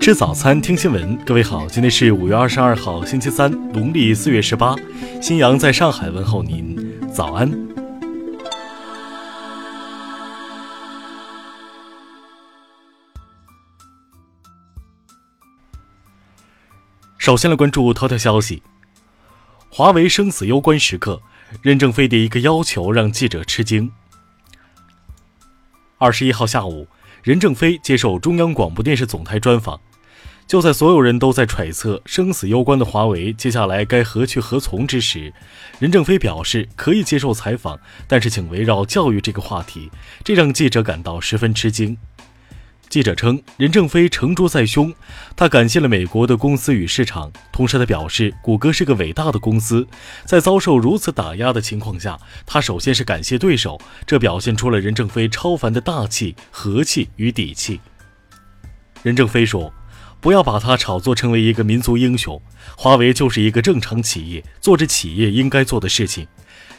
吃早餐，听新闻。各位好，今天是五月二十二号，星期三，农历四月十八。新阳在上海问候您，早安。首先来关注头条消息：华为生死攸关时刻，任正非的一个要求让记者吃惊。二十一号下午，任正非接受中央广播电视总台专访。就在所有人都在揣测生死攸关的华为接下来该何去何从之时，任正非表示可以接受采访，但是请围绕教育这个话题，这让记者感到十分吃惊。记者称，任正非成竹在胸，他感谢了美国的公司与市场，同时他表示，谷歌是个伟大的公司，在遭受如此打压的情况下，他首先是感谢对手，这表现出了任正非超凡的大气、和气与底气。任正非说。不要把它炒作成为一个民族英雄，华为就是一个正常企业，做着企业应该做的事情。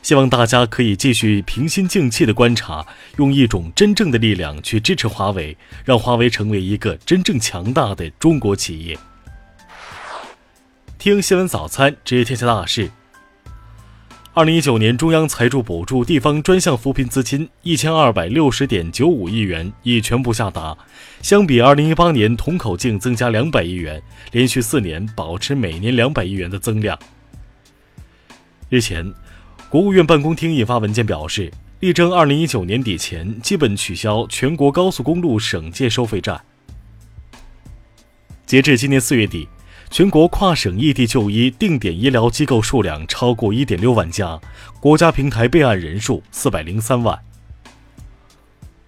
希望大家可以继续平心静气的观察，用一种真正的力量去支持华为，让华为成为一个真正强大的中国企业。听新闻早餐，知天下大事。二零一九年，中央财助补助地方专项扶贫资金一千二百六十点九五亿元已全部下达，相比二零一八年同口径增加两百亿元，连续四年保持每年两百亿元的增量。日前，国务院办公厅印发文件表示，力争二零一九年底前基本取消全国高速公路省界收费站。截至今年四月底。全国跨省异地就医定点医疗机构数量超过一点六万家，国家平台备案人数四百零三万。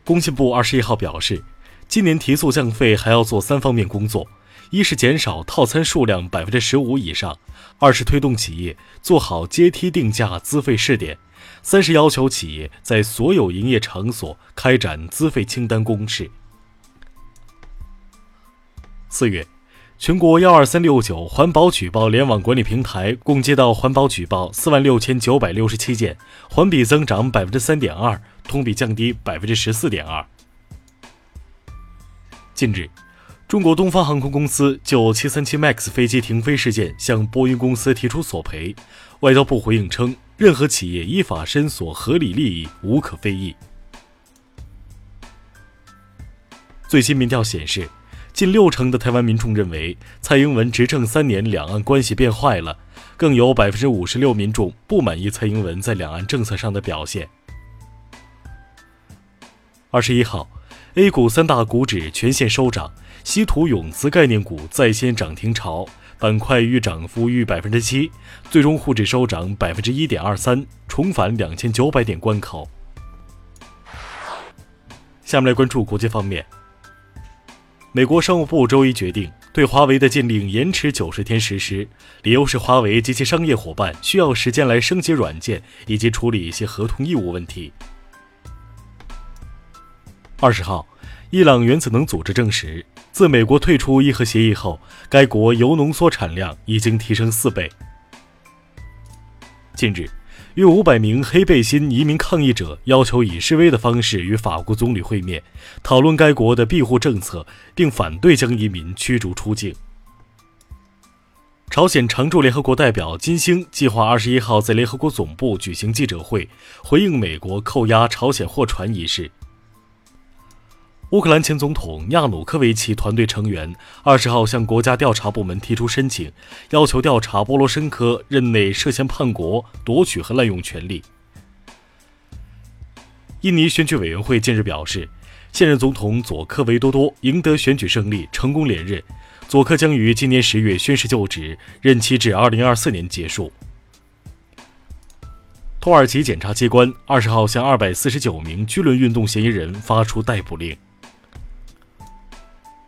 工信部二十一号表示，今年提速降费还要做三方面工作：一是减少套餐数量百分之十五以上；二是推动企业做好阶梯定价资费试点；三是要求企业在所有营业场所开展资费清单公示。四月。全国幺二三六九环保举报联网管理平台共接到环保举报四万六千九百六十七件，环比增长百分之三点二，同比降低百分之十四点二。近日，中国东方航空公司就七三七 MAX 飞机停飞事件向波音公司提出索赔，外交部回应称，任何企业依法申索合理利益无可非议。最新民调显示。近六成的台湾民众认为蔡英文执政三年，两岸关系变坏了，更有百分之五十六民众不满意蔡英文在两岸政策上的表现。二十一号，A 股三大股指全线收涨，稀土永磁概念股再掀涨停潮，板块逾涨幅逾百分之七，最终沪指收涨百分之一点二三，重返两千九百点关口。下面来关注国际方面。美国商务部周一决定对华为的禁令延迟九十天实施，理由是华为及其商业伙伴需要时间来升级软件以及处理一些合同义务问题。二十号，伊朗原子能组织证实，自美国退出伊核协议后，该国铀浓缩产量已经提升四倍。近日。约五百名黑背心移民抗议者要求以示威的方式与法国总理会面，讨论该国的庇护政策，并反对将移民驱逐出境。朝鲜常驻联合国代表金星计划二十一号在联合国总部举行记者会，回应美国扣押朝鲜货船一事。乌克兰前总统亚努科维奇团队成员二十号向国家调查部门提出申请，要求调查波罗申科任内涉嫌叛国、夺取和滥用权力。印尼选举委员会近日表示，现任总统佐科维多多赢得选举胜利，成功连任。佐科将于今年十月宣誓就职，任期至二零二四年结束。土耳其检察机关二十号向二百四十九名居轮运动嫌疑人发出逮捕令。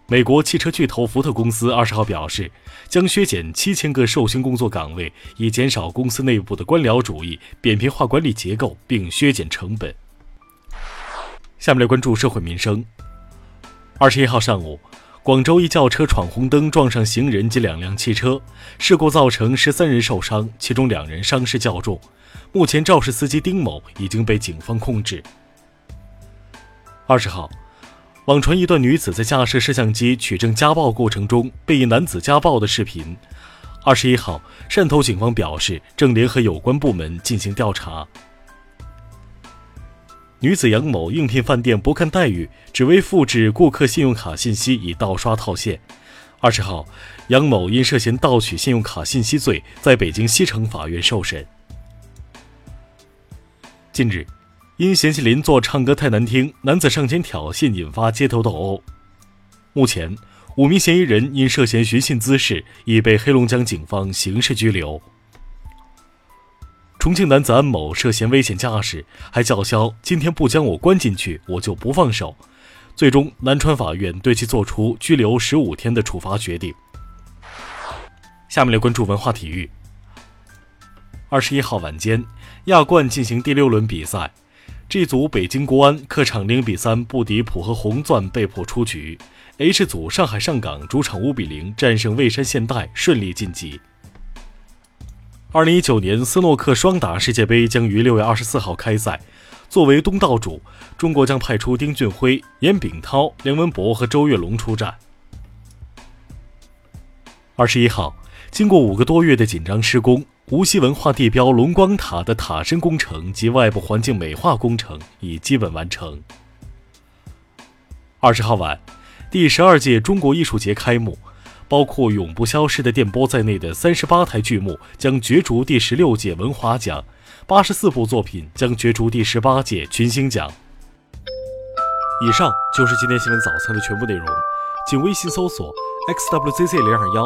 美国汽车巨头福特公司二十号表示，将削减七千个授薪工作岗位，以减少公司内部的官僚主义、扁平化管理结构，并削减成本。下面来关注社会民生。二十一号上午，广州一轿车闯红灯撞上行人及两辆汽车，事故造成十三人受伤，其中两人伤势较重。目前肇事司机丁某已经被警方控制。二十号。网传一段女子在架设摄像机取证家暴过程中被一男子家暴的视频。二十一号，汕头警方表示正联合有关部门进行调查。女子杨某应聘饭店不看待遇，只为复制顾客信用卡信息以盗刷套现。二十号，杨某因涉嫌盗取信用卡信息罪，在北京西城法院受审。近日。因嫌弃邻座唱歌太难听，男子上前挑衅，引发街头斗殴。目前，五名嫌疑人因涉嫌寻衅滋事，已被黑龙江警方刑事拘留。重庆男子安某涉嫌危险驾驶，还叫嚣：“今天不将我关进去，我就不放手。”最终，南川法院对其作出拘留十五天的处罚决定。下面来关注文化体育。二十一号晚间，亚冠进行第六轮比赛。G 组北京国安客场零比三不敌浦和红钻，被迫出局。H 组上海上港主场五比零战胜蔚山现代，顺利晋级。二零一九年斯诺克双打世界杯将于六月二十四号开赛。作为东道主，中国将派出丁俊晖、严炳涛、梁文博和周跃龙出战。二十一号，经过五个多月的紧张施工。无锡文化地标龙光塔的塔身工程及外部环境美化工程已基本完成。二十号晚，第十二届中国艺术节开幕，包括永不消失的电波在内的三十八台剧目将角逐第十六届文华奖，八十四部作品将角逐第十八届群星奖。以上就是今天新闻早餐的全部内容，请微信搜索 xwzz 零二幺。